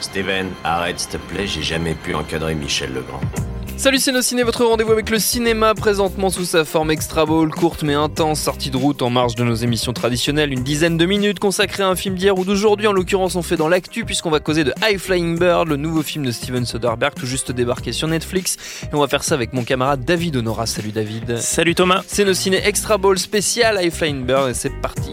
Steven, arrête s'il te plaît, j'ai jamais pu encadrer Michel Legrand. Salut c'est nos ciné, votre rendez-vous avec le cinéma présentement sous sa forme extra ball, courte mais intense, sortie de route en marge de nos émissions traditionnelles, une dizaine de minutes consacrées à un film d'hier ou d'aujourd'hui, en l'occurrence on fait dans l'actu puisqu'on va causer de High Flying Bird, le nouveau film de Steven Soderbergh tout juste débarqué sur Netflix, et on va faire ça avec mon camarade David Honora. Salut David. Salut Thomas. C'est nos ciné extra ball spécial High Flying Bird et c'est parti.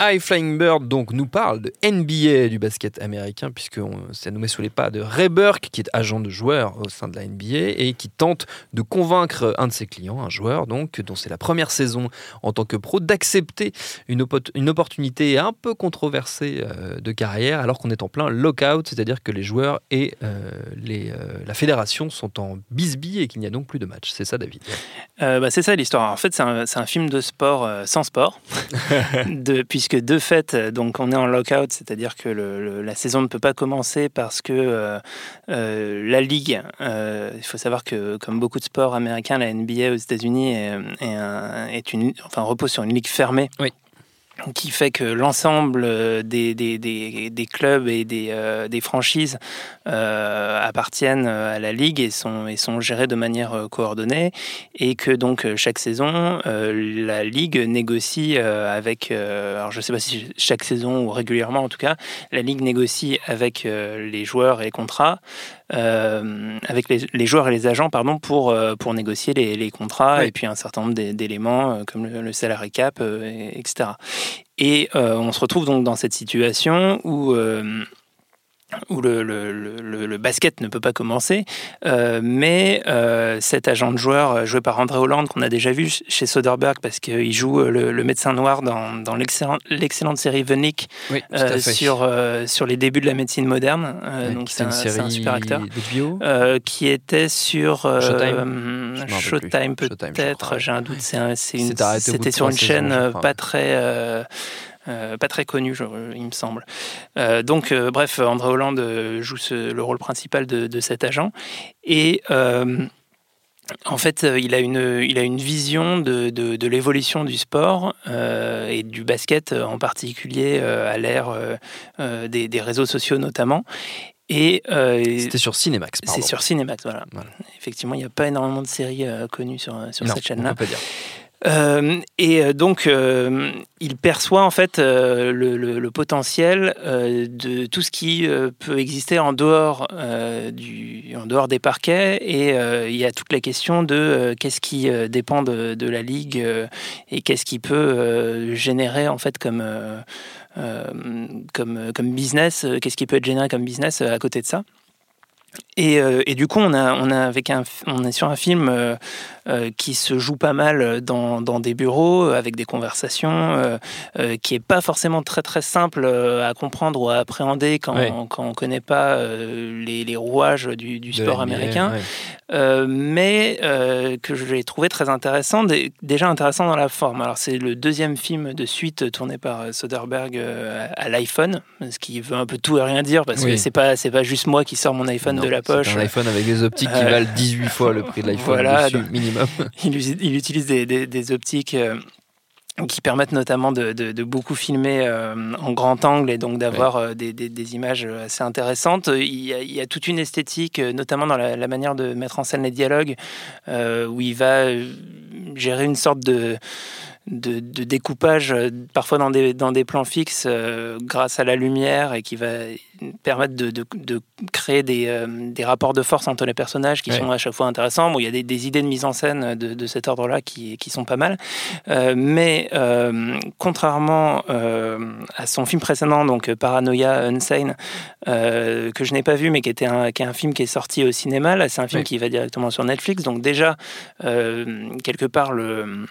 High Flying Bird donc nous parle de NBA du basket américain puisque on- ça nous met sous les pas de Ray Burke qui est agent de joueur au sein de la NBA et qui tente de convaincre un de ses clients, un joueur donc dont c'est la première saison en tant que pro d'accepter une, une opportunité un peu controversée euh, de carrière alors qu'on est en plein lockout, c'est-à-dire que les joueurs et euh, les, euh, la fédération sont en bisbille et qu'il n'y a donc plus de match. C'est ça David? Bah, c'est ça l'histoire. En fait, c'est un, un film de sport sans sport, de, puisque de fait, euh, donc on est en lockout, c'est-à-dire que la saison ne peut pas commencer parce que euh, euh, la ligue, il faut savoir que comme beaucoup de sports américains, la NBA aux États-Unis est, repose sur une ligue fermée. Qui fait que l'ensemble euh, des, clubs et des, euh, franchises euh, appartiennent à la ligue et sont, gérés de manière coordonnée. Et que donc chaque saison, la ligue négocie avec, alors je sais pas si chaque saison ou régulièrement en tout cas, la ligue négocie avec les joueurs et les contrats, euh, avec les, les joueurs et les agents pardon pour euh, pour négocier les, les contrats Oui. et puis un certain nombre d'é- d'éléments euh, comme le, le salary cap, et- etc. Et on se retrouve donc dans cette situation où où le, le, le, le basket ne peut pas commencer, euh, mais euh, cet agent de joueur euh, joué par André Hollande qu'on a déjà vu ch- chez Soderbergh parce qu'il joue le, médecin noir dans, dans l'excellent- l'excellente série Oui, euh, à fait. sur, sur les débuts de la médecine moderne. Donc c'est un, super acteur. qui était sur Showtime je peut-être, j'ai un doute. C'était sur une chaîne pas très euh, pas très connue, je- il me semble. Euh, donc, euh, bref, André Hollande joue ce- le rôle principal de, de cet agent et en fait, il a une, il a une vision de, de, de l'évolution du sport et du basket en particulier à l'ère des, des réseaux sociaux notamment. Et euh, C'était sur Cinemax, c'est sur Cinemax, voilà. Voilà. Effectivement, il n'y a pas énormément de séries euh, connues sur, sur Non, cette chaîne-là. Euh, et euh, donc, euh, il perçoit en fait le, potentiel de tout ce qui peut exister en dehors, des parquets. Et il y a toute la question de qu'est-ce qui dépend de, la ligue et qu'est-ce qui peut générer en fait comme, business, qu'est-ce qui peut être généré comme business à côté de ça. Et, du coup, on est sur un film euh, qui se joue pas mal dans, dans des bureaux, euh, avec des conversations, euh, qui est pas forcément très très simple à comprendre ou à appréhender quand, Ouais. quand on connaît pas les, les rouages du, sport NBA, américain, ouais. Mais que j'ai trouvé très intéressant, dé- déjà intéressant dans la forme. Alors c'est le deuxième film de suite tourné par Soderbergh à, l'iPhone, ce qui veut un peu tout et rien dire parce que c'est pas c'est pas juste moi qui sors mon iPhone Non, de la poche. un iPhone avec des optiques qui valent 18 fois le prix de l'iPhone voilà, dessus, donc- il, utilise des, des- des optiques euh, qui permettent notamment de, de- de beaucoup filmer euh, en grand angle et donc d'avoir euh, des, des- des images assez intéressantes. Il y a, il y a toute une esthétique, notamment dans la, la manière de mettre en scène les dialogues, euh, où il va gérer une sorte de de, de découpage, euh, parfois dans des, dans des plans fixes, euh, grâce à la lumière, et qui va permettre de, de- de créer des, euh, des rapports de force entre les personnages qui Ouais. sont à chaque fois intéressants. Bon, il y a des, des idées de mise en scène de, cet ordre-là qui, qui sont pas mal. Euh, mais contrairement à son film précédent, donc Paranoia Unsane, que je n'ai pas vu, mais qui, était un, qui est un film qui est sorti au cinéma, là c'est un film qui va directement sur Netflix. Donc déjà, quelque part, le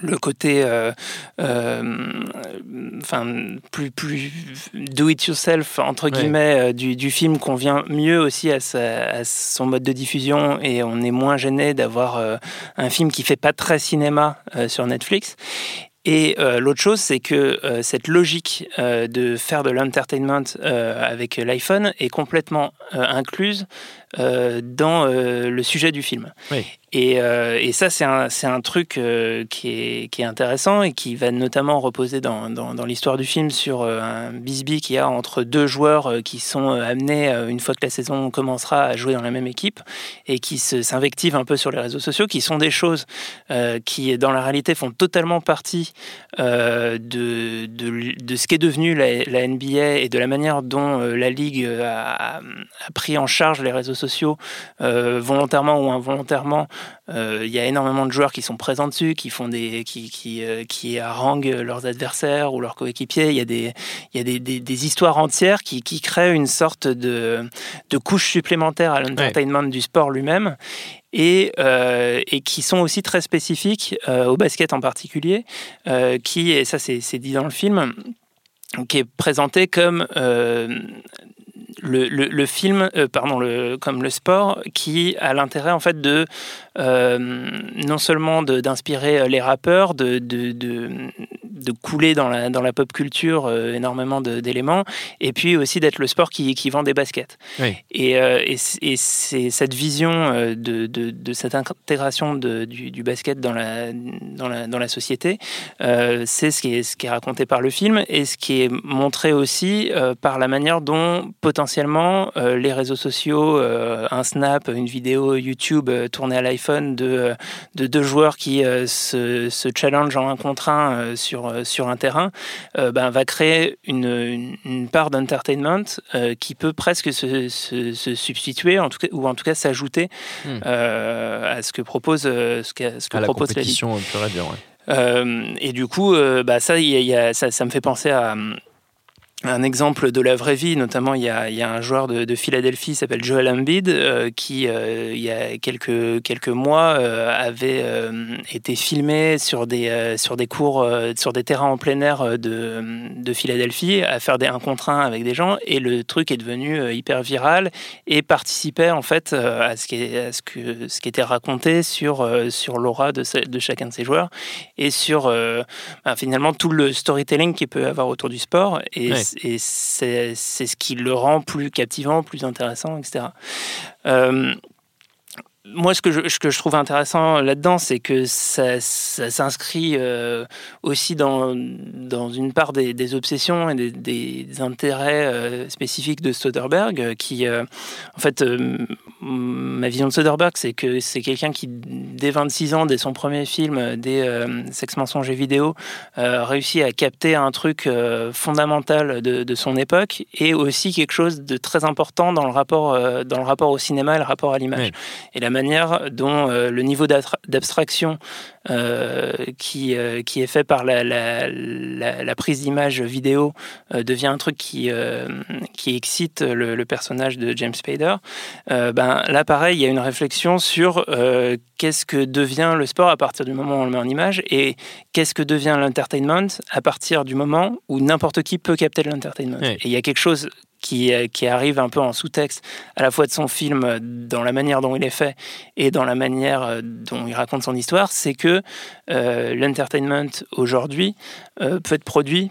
le côté euh, euh, enfin plus plus do it yourself entre guillemets euh, du, du film convient mieux aussi à, sa- à son mode de diffusion et on est moins gêné d'avoir euh, un film qui fait pas très cinéma sur Netflix et euh, l'autre chose, c'est que euh, cette logique euh, de faire de l'entertainment avec l'iPhone est complètement incluse dans le sujet du film. Oui. Et, euh, et ça, c'est un, truc euh, qui, est, intéressant et qui va notamment reposer dans, l'histoire du film sur euh, un bisbee qu'il y a entre deux joueurs qui sont amenés, une fois que la saison commencera, à jouer dans la même équipe et qui s'invectivent un peu sur les réseaux sociaux, qui sont des choses qui, dans la réalité, font totalement partie de, de, de ce qu'est devenu la, NBA et de la manière dont la Ligue a, pris en charge les réseaux sociaux, volontairement ou involontairement. Euh, Il y a énormément de joueurs qui sont présents dessus, qui, font des, qui, qui, euh, qui haranguent leurs adversaires ou leurs coéquipiers. Il y a des, il y a des, des- des histoires entières qui, qui créent une sorte de, de couche supplémentaire à l'entertainment du sport lui-même et, euh, et qui sont aussi très spécifiques euh, au basket en particulier, euh, qui, et ça c'est dit dans le film, qui est présenté comme euh, le, le- film, euh, pardon, le, comme le sport, qui a l'intérêt en fait de euh, non seulement d'inspirer euh, les rappeurs, de, de couler dans la, dans la pop culture euh, énormément d'éléments, et puis aussi d'être le sport qui, qui vend des baskets. Oui. Et, euh, et c'est cette vision euh, de, de, de cette intégration de- du, du basket dans la, dans la, dans la société, euh, c'est ce qui, est, ce qui est raconté par le film et ce qui est montré aussi par la manière dont potentiellement les réseaux sociaux, un snap, une vidéo YouTube tournée à l'iPhone de, de deux joueurs qui se, se challenge en un contre un euh, sur, euh, sur un terrain, euh, ben, va créer une, une, une part d'entertainment euh, qui peut presque se, se, se substituer en tout cas, ou en tout cas s'ajouter Hmm. à ce que propose, ce que, ce que À la propose la Ligue. compétition pure et dure, ouais. Et du coup, bah, ça, il y a- il y a- ça, ça me fait penser à un exemple de la vraie vie. Notamment, il y a, il y a un joueur de, de Philadelphie s'appelle Joel Embiid euh, qui, euh, il y a quelques, quelques mois, euh, avait été filmé sur des, sur des cours, sur des terrains en plein air de, de Philadelphie à faire des un contre un avec des gens. Et le truc est devenu hyper viral et participait en fait à ce qui, à ce que, ce qui était raconté sur, sur l'aura de, de chacun de ces joueurs et sur bah, finalement tout le storytelling qu'il peut avoir autour du sport. Et c'est ce qui le rend plus captivant, plus intéressant, etc. Euh, moi, ce que je, que je trouve intéressant là-dedans, c'est que ça, ça s'inscrit euh, aussi dans, dans une part des, obsessions et des, intérêts euh, spécifiques de Soderbergh, qui, en fait, ma vision de Soderbergh, c'est que c'est quelqu'un qui, dès 26 ans, dès son premier film, euh, dès euh, Sex, mensonges et vidéo, euh, réussit à capter un truc euh, fondamental de, de son époque et aussi quelque chose de très important dans le rapport, euh, dans le rapport au cinéma et le rapport à l'image. Oui. Et la manière dont le niveau d'abstraction qui, euh, qui est fait par la, la, la- la prise d'image vidéo euh, devient un truc qui, euh, qui excite le, le personnage de James Spader. Euh, ben, là, pareil, il y a une réflexion sur euh, qu'est-ce que devient le sport à partir du moment où on le met en image et qu'est-ce que devient l'entertainment à partir du moment où n'importe qui peut capter de l'entertainment. Oui. Et il y a quelque chose qui, euh, qui arrive un peu en sous-texte à la fois de son film, euh, dans la manière dont il est fait et dans la manière euh, dont il raconte son histoire, c'est que l'entertainment aujourd'hui peut être produit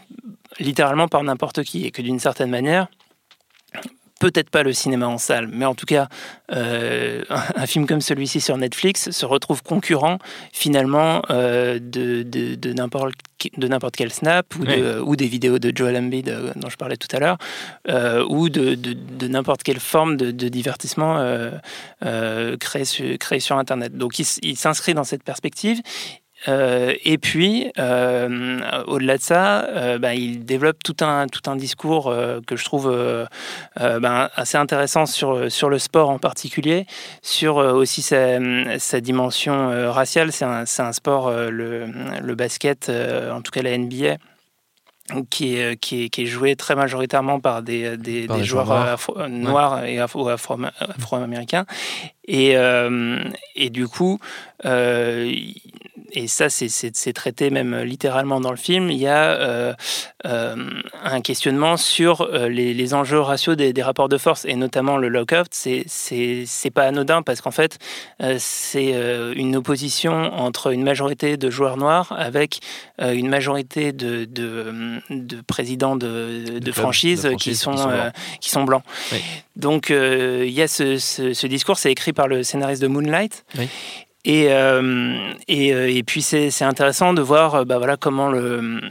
littéralement par n'importe qui et que d'une certaine manière, peut-être pas le cinéma en salle, mais en tout cas, euh, un film comme celui-ci sur Netflix se retrouve concurrent finalement euh, de, de, de n'importe de n'importe quel snap ou, de- ou des vidéos de Joel Embiid euh, dont je parlais tout à l'heure euh, ou de, de- de n'importe quelle forme de, divertissement euh, euh, créé, sur, créé sur Internet. Donc il s'inscrit dans cette perspective Euh, et puis, euh, au-delà de ça, euh, bah, il développe tout un, tout un discours que je trouve bah, assez intéressant sur, sur le sport en particulier, sur aussi sa, sa dimension raciale. C'est un, un, sport, le, le basket, en tout cas la NBA qui est, qui, est, qui est, joué très majoritairement par des, des, des joueurs noirs, et afro-américains. et, et, du coup, euh, et ça c'est traité même littéralement dans le film, il y a euh, euh, un questionnement sur les, les, enjeux raciaux des, des, rapports de force, et notamment le lockout. C'est pas anodin parce qu'en fait, c'est une opposition entre une majorité de joueurs noirs avec une majorité de, de, de présidents de, de, franchises, qui, sont, qui sont blancs. Donc il y a ce, ce, ce discours, c'est écrit par le scénariste de Moonlight. Oui. Et, euh, euh, et, puis c'est intéressant de voir euh, bah, voilà, comment, le,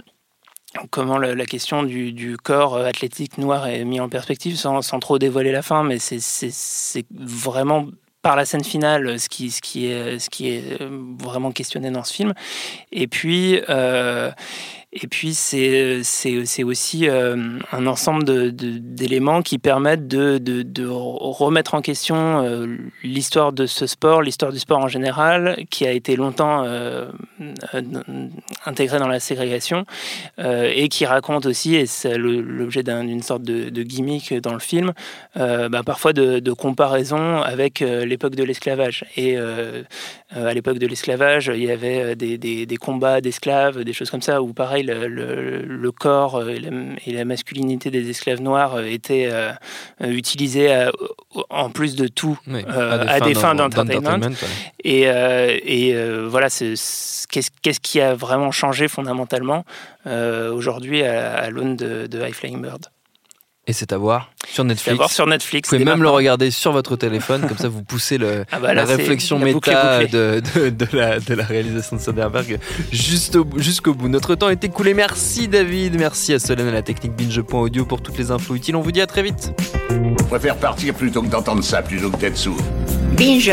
comment la, question du, corps athlétique noir est mis en perspective, sans, sans trop dévoiler la fin, mais c'est vraiment par la scène finale ce qui, ce qui, est, ce qui est vraiment questionné dans ce film. Et puis... et puis, c'est aussi euh, un ensemble d'éléments de, qui permettent de, de, remettre en question euh, l'histoire de ce sport, l'histoire du sport en général, qui a été longtemps euh, intégré dans la ségrégation, et qui raconte aussi, et c'est l'objet d'une sorte de, gimmick dans le film, bah, parfois de, comparaison avec l'époque de l'esclavage. Et à l'époque de l'esclavage, il y avait des, des, des combats d'esclaves, des choses comme ça, où pareil, le, corps euh, et la, masculinité des esclaves noirs euh, étaient euh, utilisés en plus de tout à des fins, d'entertainment. Et, voilà, qu'est-ce qui a vraiment changé fondamentalement aujourd'hui à, l'aune de, de High Flying Bird? Et c'est à voir sur Netflix. voir sur Netflix. Vous pouvez même le regarder sur votre téléphone, comme ça vous poussez le, ah bah la réflexion méta de, de, la, de, la, réalisation de Soderbergh jusqu'au bout. Notre temps est écoulé. Merci David, merci à Solène à la technique binge.audio pour toutes les infos utiles. On vous dit à très vite. Je préfère partir plutôt que d'entendre ça, plutôt que d'être sourd. Binge.